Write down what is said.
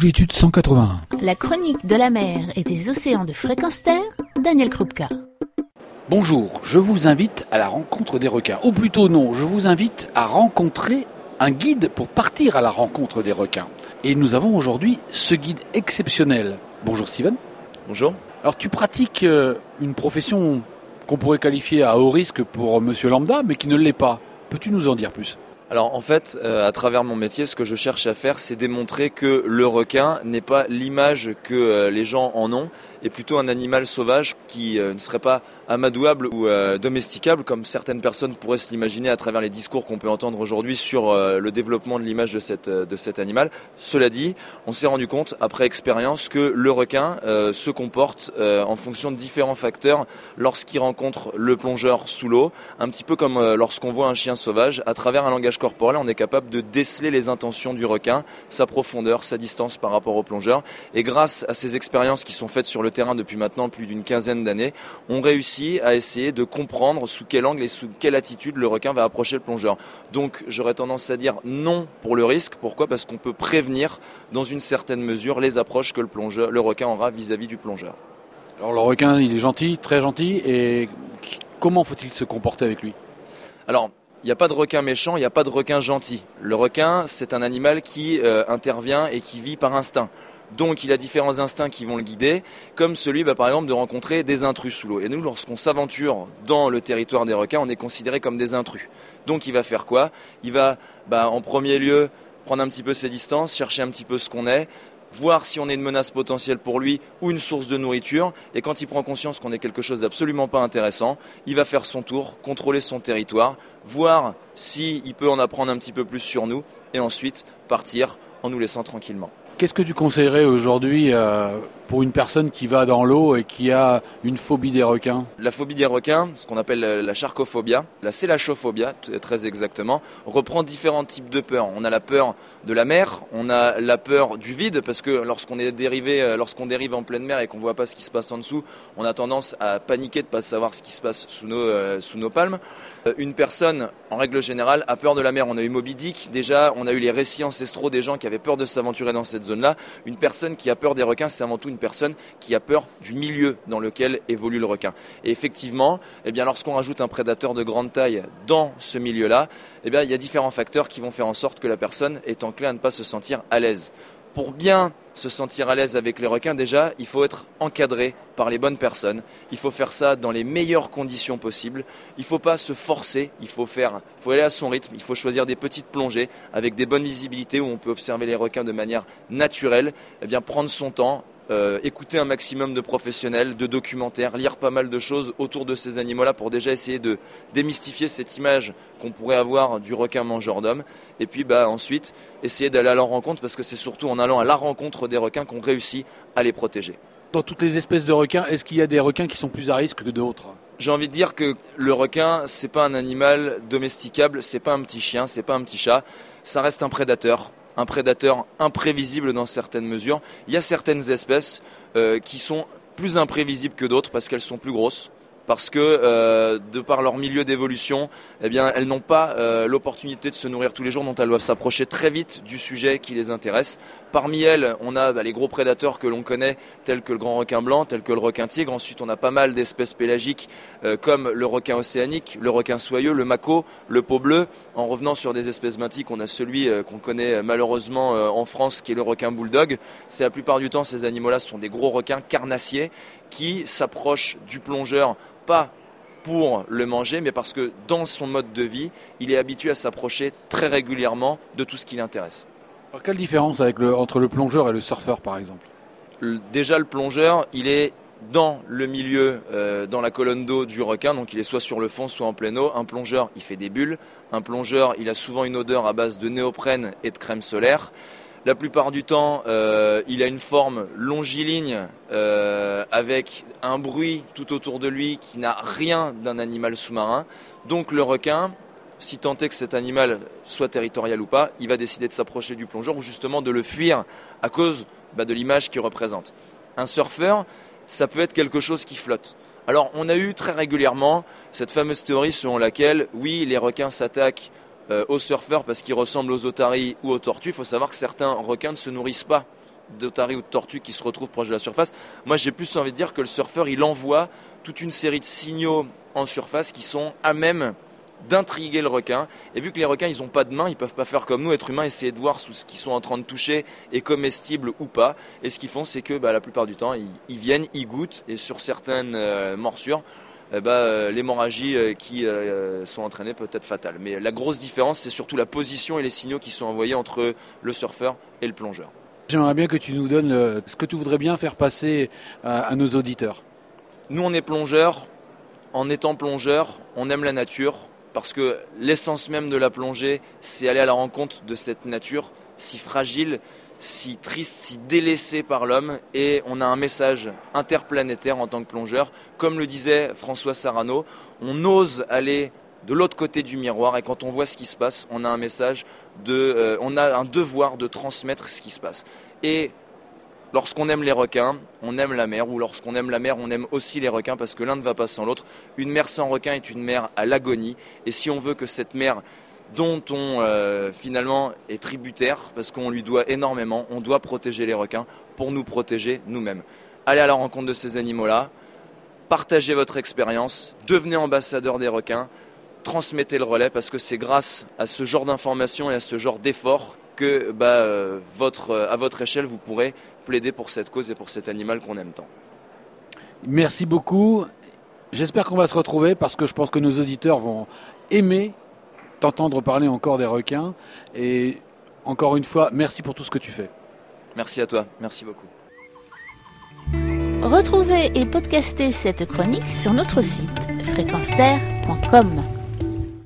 Longitude 181. La chronique de la mer et des océans de fréquence terre, Daniel Krupka. Bonjour, je vous invite à la rencontre des requins. Ou plutôt non, je vous invite à rencontrer un guide pour partir à la rencontre des requins. Et nous avons aujourd'hui ce guide exceptionnel. Bonjour Steven. Bonjour. Alors tu pratiques euh, une profession qu'on pourrait qualifier à haut risque pour monsieur lambda, mais qui ne l'est pas. Peux-tu nous en dire plus? Alors en fait, euh, à travers mon métier, ce que je cherche à faire, c'est démontrer que le requin n'est pas l'image que euh, les gens en ont, et plutôt un animal sauvage qui euh, ne serait pas amadouable ou domesticable, comme certaines personnes pourraient se l'imaginer à travers les discours qu'on peut entendre aujourd'hui sur le développement de l'image de, cette, de cet animal. Cela dit, on s'est rendu compte, après expérience, que le requin se comporte en fonction de différents facteurs lorsqu'il rencontre le plongeur sous l'eau, un petit peu comme lorsqu'on voit un chien sauvage, à travers un langage corporel, on est capable de déceler les intentions du requin, sa profondeur, sa distance par rapport au plongeur. Et grâce à ces expériences qui sont faites sur le terrain depuis maintenant plus d'une quinzaine d'années, on réussit à essayer de comprendre sous quel angle et sous quelle attitude le requin va approcher le plongeur. Donc j'aurais tendance à dire non pour le risque. Pourquoi? Parce qu'on peut prévenir dans une certaine mesure les approches que le, plongeur, le requin aura vis-à-vis du plongeur. Alors le requin, il est gentil, très gentil, et comment faut-il se comporter avec lui? Alors, il n'y a pas de requin méchant, il n'y a pas de requin gentil. Le requin, c'est un animal qui euh, intervient et qui vit par instinct. Donc il a différents instincts qui vont le guider, comme celui bah, par exemple de rencontrer des intrus sous l'eau. Et nous, lorsqu'on s'aventure dans le territoire des requins, on est considéré comme des intrus. Donc il va faire quoi? Il va bah, en premier lieu prendre un petit peu ses distances, chercher un petit peu ce qu'on est, voir si on est une menace potentielle pour lui ou une source de nourriture. Et quand il prend conscience qu'on est quelque chose d'absolument pas intéressant, il va faire son tour, contrôler son territoire, voir s'il peut en apprendre un petit peu plus sur nous et ensuite partir en nous laissant tranquillement. Qu'est-ce que tu conseillerais aujourd'hui euh, pour une personne qui va dans l'eau et qui a une phobie des requins? La phobie des requins, ce qu'on appelle la charcophobia, la sélachophobia très exactement, reprend différents types de peurs. On a la peur de la mer, on a la peur du vide parce que lorsqu'on est dérivé, euh, lorsqu'on dérive en pleine mer et qu'on voit pas ce qui se passe en dessous, on a tendance à paniquer de pas savoir ce qui se passe sous nos, euh, sous nos palmes. Une personne, en règle générale, a peur de la mer. On a eu Moby Dick, déjà, on a eu les récits ancestraux des gens qui avaient peur de s'aventurer dans cette zone-là. Une personne qui a peur des requins, c'est avant tout une personne qui a peur du milieu dans lequel évolue le requin. Et effectivement, eh lorsqu'on rajoute un prédateur de grande taille dans ce milieu-là, eh il y a différents facteurs qui vont faire en sorte que la personne est enclin à ne pas se sentir à l'aise pour bien se sentir à l'aise avec les requins, déjà, il faut être encadré par les bonnes personnes. Il faut faire ça dans les meilleures conditions possibles. Il ne faut pas se forcer. Il faut faire, faut aller à son rythme. Il faut choisir des petites plongées avec des bonnes visibilités où on peut observer les requins de manière naturelle. Eh bien, prendre son temps, euh, écouter un maximum de professionnels, de documentaires, lire pas mal de choses autour de ces animaux-là pour déjà essayer de démystifier cette image qu'on pourrait avoir du requin mangeur d'hommes. Et puis bah, ensuite, essayer d'aller à leur rencontre parce que c'est surtout en allant à la rencontre des requins qu'on réussit à les protéger. Dans toutes les espèces de requins, est-ce qu'il y a des requins qui sont plus à risque que d'autres? J'ai envie de dire que le requin, c'est pas un animal domesticable, c'est pas un petit chien, c'est pas un petit chat, ça reste un prédateur un prédateur imprévisible dans certaines mesures. Il y a certaines espèces euh, qui sont plus imprévisibles que d'autres parce qu'elles sont plus grosses parce que euh, de par leur milieu d'évolution, eh elles n'ont pas euh, l'opportunité de se nourrir tous les jours, dont elles doivent s'approcher très vite du sujet qui les intéresse. Parmi elles, on a bah, les gros prédateurs que l'on connaît, tels que le grand requin blanc, tels que le requin tigre. Ensuite, on a pas mal d'espèces pélagiques, euh, comme le requin océanique, le requin soyeux, le mako, le peau bleu. En revenant sur des espèces benthiques, on a celui qu'on connaît malheureusement en France, qui est le requin bulldog. C'est la plupart du temps, ces animaux-là sont des gros requins carnassiers qui s'approchent du plongeur pas pour le manger, mais parce que dans son mode de vie, il est habitué à s'approcher très régulièrement de tout ce qui l'intéresse. quelle différence avec le, entre le plongeur et le surfeur, par exemple? Déjà, le plongeur, il est dans le milieu, euh, dans la colonne d'eau du requin, donc il est soit sur le fond, soit en pleine eau. Un plongeur, il fait des bulles. Un plongeur, il a souvent une odeur à base de néoprène et de crème solaire. La plupart du temps, euh, il a une forme longiligne euh, avec un bruit tout autour de lui qui n'a rien d'un animal sous-marin. Donc le requin, si tant est que cet animal soit territorial ou pas, il va décider de s'approcher du plongeur ou justement de le fuir à cause bah, de l'image qu'il représente. Un surfeur, ça peut être quelque chose qui flotte. Alors on a eu très régulièrement cette fameuse théorie selon laquelle, oui, les requins s'attaquent euh, aux surfeurs parce qu'ils ressemblent aux otaries ou aux tortues. Il faut savoir que certains requins ne se nourrissent pas d'otaries ou de tortues qui se retrouvent proche de la surface. Moi, j'ai plus envie de dire que le surfeur, il envoie toute une série de signaux en surface qui sont à même d'intriguer le requin. Et vu que les requins, ils n'ont pas de main, ils peuvent pas faire comme nous, être humains, essayer de voir ce qu'ils sont en train de toucher est comestible ou pas. Et ce qu'ils font, c'est que bah, la plupart du temps, ils, viennent, ils goûtent, et sur certaines euh, morsures, eh bah, euh, l'hémorragie euh, qui sont entraînées peut être fatale. Mais la grosse différence, c'est surtout la position et les signaux qui sont envoyés entre le surfeur et le plongeur. J'aimerais bien que tu nous donnes ce que tu voudrais bien faire passer à nos auditeurs. Nous, on est plongeurs. En étant plongeurs, on aime la nature, parce que l'essence même de la plongée, c'est aller à la rencontre de cette nature si fragile, si triste, si délaissée par l'homme, et on a un message interplanétaire en tant que plongeur. Comme le disait François Sarano, on ose aller de l'autre côté du miroir, et quand on voit ce qui se passe, on a un message de, euh, on a un devoir de transmettre ce qui se passe. Et Lorsqu'on aime les requins, on aime la mer, ou lorsqu'on aime la mer, on aime aussi les requins, parce que l'un ne va pas sans l'autre. Une mer sans requins est une mer à l'agonie, et si on veut que cette mer dont on euh, finalement est tributaire, parce qu'on lui doit énormément, on doit protéger les requins pour nous protéger nous-mêmes. Allez à la rencontre de ces animaux-là, partagez votre expérience, devenez ambassadeur des requins, transmettez le relais, parce que c'est grâce à ce genre d'informations et à ce genre d'efforts que bah, euh, votre, à votre échelle, vous pourrez plaider pour cette cause et pour cet animal qu'on aime tant. Merci beaucoup. J'espère qu'on va se retrouver parce que je pense que nos auditeurs vont aimer t'entendre parler encore des requins. Et encore une fois, merci pour tout ce que tu fais. Merci à toi. Merci beaucoup. Retrouvez et podcastez cette chronique sur notre site fréquenceterre.com.